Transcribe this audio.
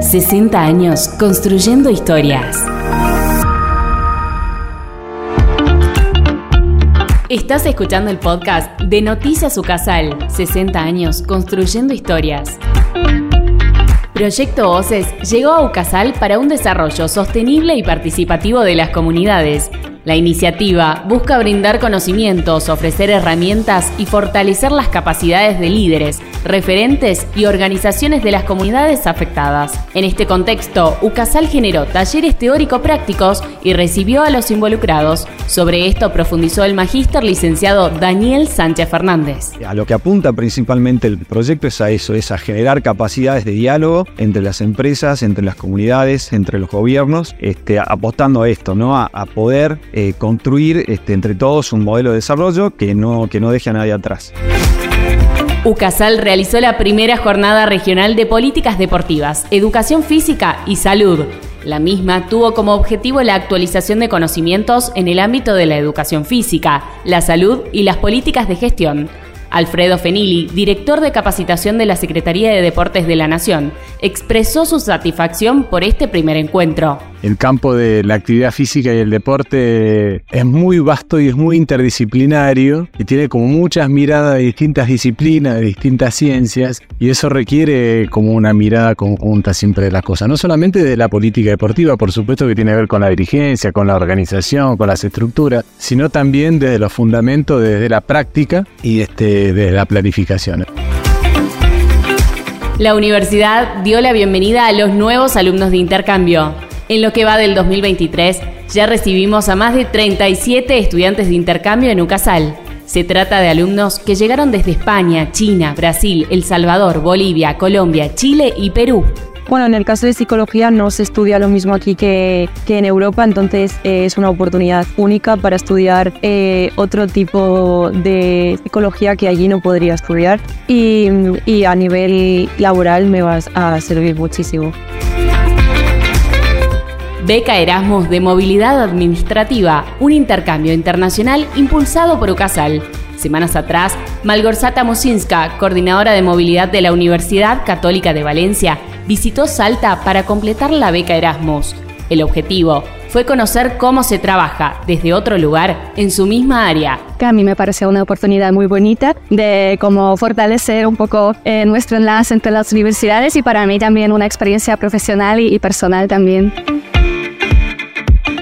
60 años construyendo historias. Estás escuchando el podcast de Noticias Ucasal, 60 años construyendo historias. Proyecto OCES llegó a Ucasal para un desarrollo sostenible y participativo de las comunidades la iniciativa busca brindar conocimientos, ofrecer herramientas y fortalecer las capacidades de líderes, referentes y organizaciones de las comunidades afectadas. En este contexto, UCASAL generó talleres teórico-prácticos y recibió a los involucrados. Sobre esto profundizó el magíster licenciado Daniel Sánchez Fernández. A lo que apunta principalmente el proyecto es a eso, es a generar capacidades de diálogo entre las empresas, entre las comunidades, entre los gobiernos, este, apostando a esto, ¿no? a, a poder eh, construir este, entre todos un modelo de desarrollo que no, que no deje a nadie atrás. UCASAL realizó la primera jornada regional de políticas deportivas, educación física y salud. La misma tuvo como objetivo la actualización de conocimientos en el ámbito de la educación física, la salud y las políticas de gestión. Alfredo Fenili, director de capacitación de la Secretaría de Deportes de la Nación, expresó su satisfacción por este primer encuentro el campo de la actividad física y el deporte es muy vasto y es muy interdisciplinario y tiene como muchas miradas de distintas disciplinas, de distintas ciencias y eso requiere como una mirada conjunta siempre de las cosas, no solamente de la política deportiva, por supuesto que tiene que ver con la dirigencia, con la organización, con las estructuras, sino también desde los fundamentos, desde la práctica y este, desde la planificación. La universidad dio la bienvenida a los nuevos alumnos de intercambio. En lo que va del 2023, ya recibimos a más de 37 estudiantes de intercambio en UCASAL. Se trata de alumnos que llegaron desde España, China, Brasil, El Salvador, Bolivia, Colombia, Chile y Perú. Bueno, en el caso de psicología no se estudia lo mismo aquí que, en Europa, entonces eh, es una oportunidad única para estudiar eh, otro tipo de psicología que allí no podría estudiar y, y a nivel laboral me va a servir muchísimo. Beca Erasmus de Movilidad Administrativa, un intercambio internacional impulsado por UCASAL. Semanas atrás, Malgorzata Mosinska, coordinadora de movilidad de la Universidad Católica de Valencia, visitó Salta para completar la beca Erasmus. El objetivo fue conocer cómo se trabaja desde otro lugar en su misma área. Que a mí me pareció una oportunidad muy bonita de cómo fortalecer un poco eh, nuestro enlace entre las universidades y para mí también una experiencia profesional y personal también.